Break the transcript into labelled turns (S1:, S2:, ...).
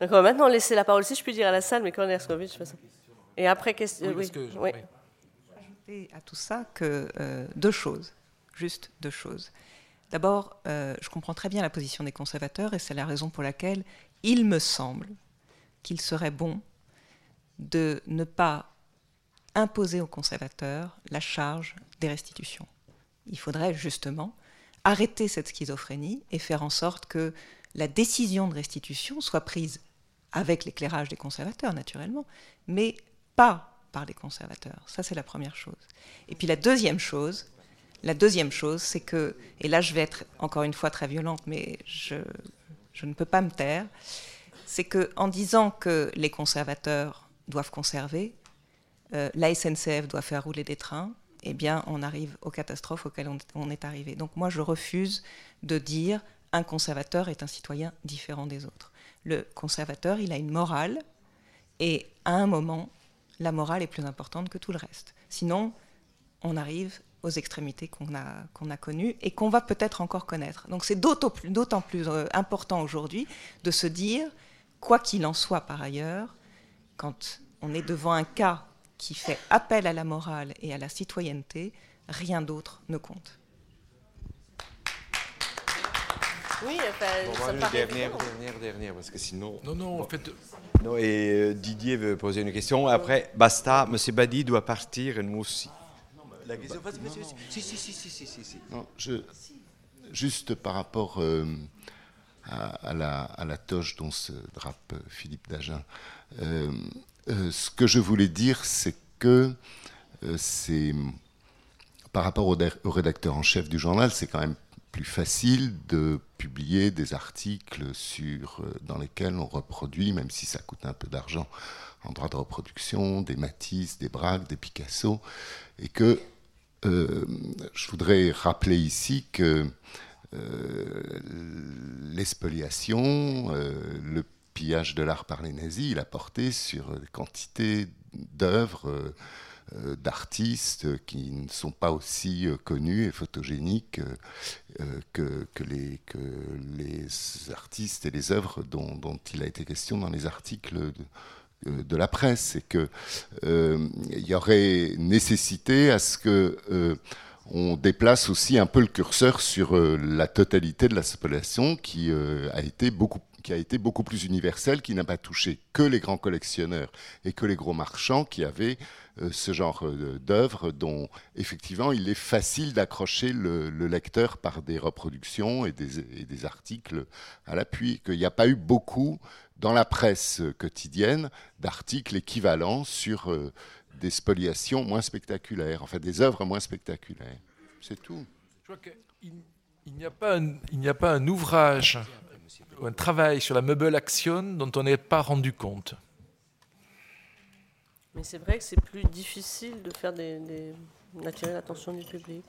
S1: D'accord, maintenant laisser la parole, si je puis dire à la salle, mais quand on est je fais ça. Et après, question.
S2: Oui,
S1: oui.
S2: oui.
S3: Ajouter à tout ça que euh, deux choses, juste deux choses. D'abord, euh, je comprends très bien la position des conservateurs et c'est la raison pour laquelle il me semble qu'il serait bon de ne pas imposer aux conservateurs la charge des restitutions. Il faudrait justement arrêter cette schizophrénie et faire en sorte que la décision de restitution soit prise avec l'éclairage des conservateurs, naturellement, mais pas par les conservateurs. Ça, c'est la première chose. Et puis la deuxième chose, la deuxième chose, c'est que, et là je vais être encore une fois très violente, mais je, ne peux pas me taire, c'est que en disant que les conservateurs doivent conserver, euh, la SNCF doit faire rouler des trains, eh bien, on arrive aux catastrophes auxquelles on, est arrivé. Donc moi, je refuse de dire un conservateur est un citoyen différent des autres. Le conservateur, il a une morale, et à un moment, la morale est plus importante que tout le reste. Sinon, on arrive aux extrémités qu'on a, a connues et qu'on va peut-être encore connaître. Donc c'est d'autant plus, d'autant plus euh, important aujourd'hui de se dire, quoi qu'il en soit par ailleurs, quand on est devant un cas qui fait appel à la morale et à la citoyenneté, rien d'autre ne compte.
S1: Oui, enfin, ça
S4: bon, dernière, dernière, dernière, parce que sinon.
S2: Non, non, en fait.
S4: Non, et euh, Didier veut poser une question. Après, basta, M. Badi doit partir et nous aussi.
S5: La question, si, si, si, si, si, si, Non, je, juste par rapport euh, à, la, à, la, toge dont se drape Philippe Dagen. Euh, euh, ce que je voulais dire, c'est que euh, c'est par rapport au, rédacteur en chef du journal, c'est quand même plus facile de publier des articles sur, euh, dans lesquels on reproduit, même si ça coûte un peu d'argent en droit de reproduction, des Matisse, des Braque, des Picasso, et que je voudrais rappeler ici que l'espoliation, le pillage de l'art par les nazis, il a porté sur des quantités d'œuvres euh, euh, d'artistes qui ne sont pas aussi euh, connus et photogéniques que, que, les, que les artistes et les œuvres dont, il a été question dans les articles de, la presse. Et qu'il il y aurait nécessité à ce que on déplace aussi un peu le curseur sur la totalité de la population qui a été beaucoup qui a été beaucoup plus universel, qui n'a pas touché que les grands collectionneurs et que les gros marchands qui avaient euh, ce genre euh, d'œuvres dont effectivement il est facile d'accrocher le, lecteur par des reproductions et des, articles à l'appui, qu'il n'y a pas eu beaucoup dans la presse quotidienne d'articles équivalents sur euh, des spoliations moins spectaculaires, enfin des œuvres moins spectaculaires. C'est tout.
S2: Je crois qu'il n'y a, a pas un ouvrage un travail sur la meuble action dont on n'est pas rendu compte.
S1: Mais c'est vrai que c'est plus difficile de faire des, d'attirer l'attention du public.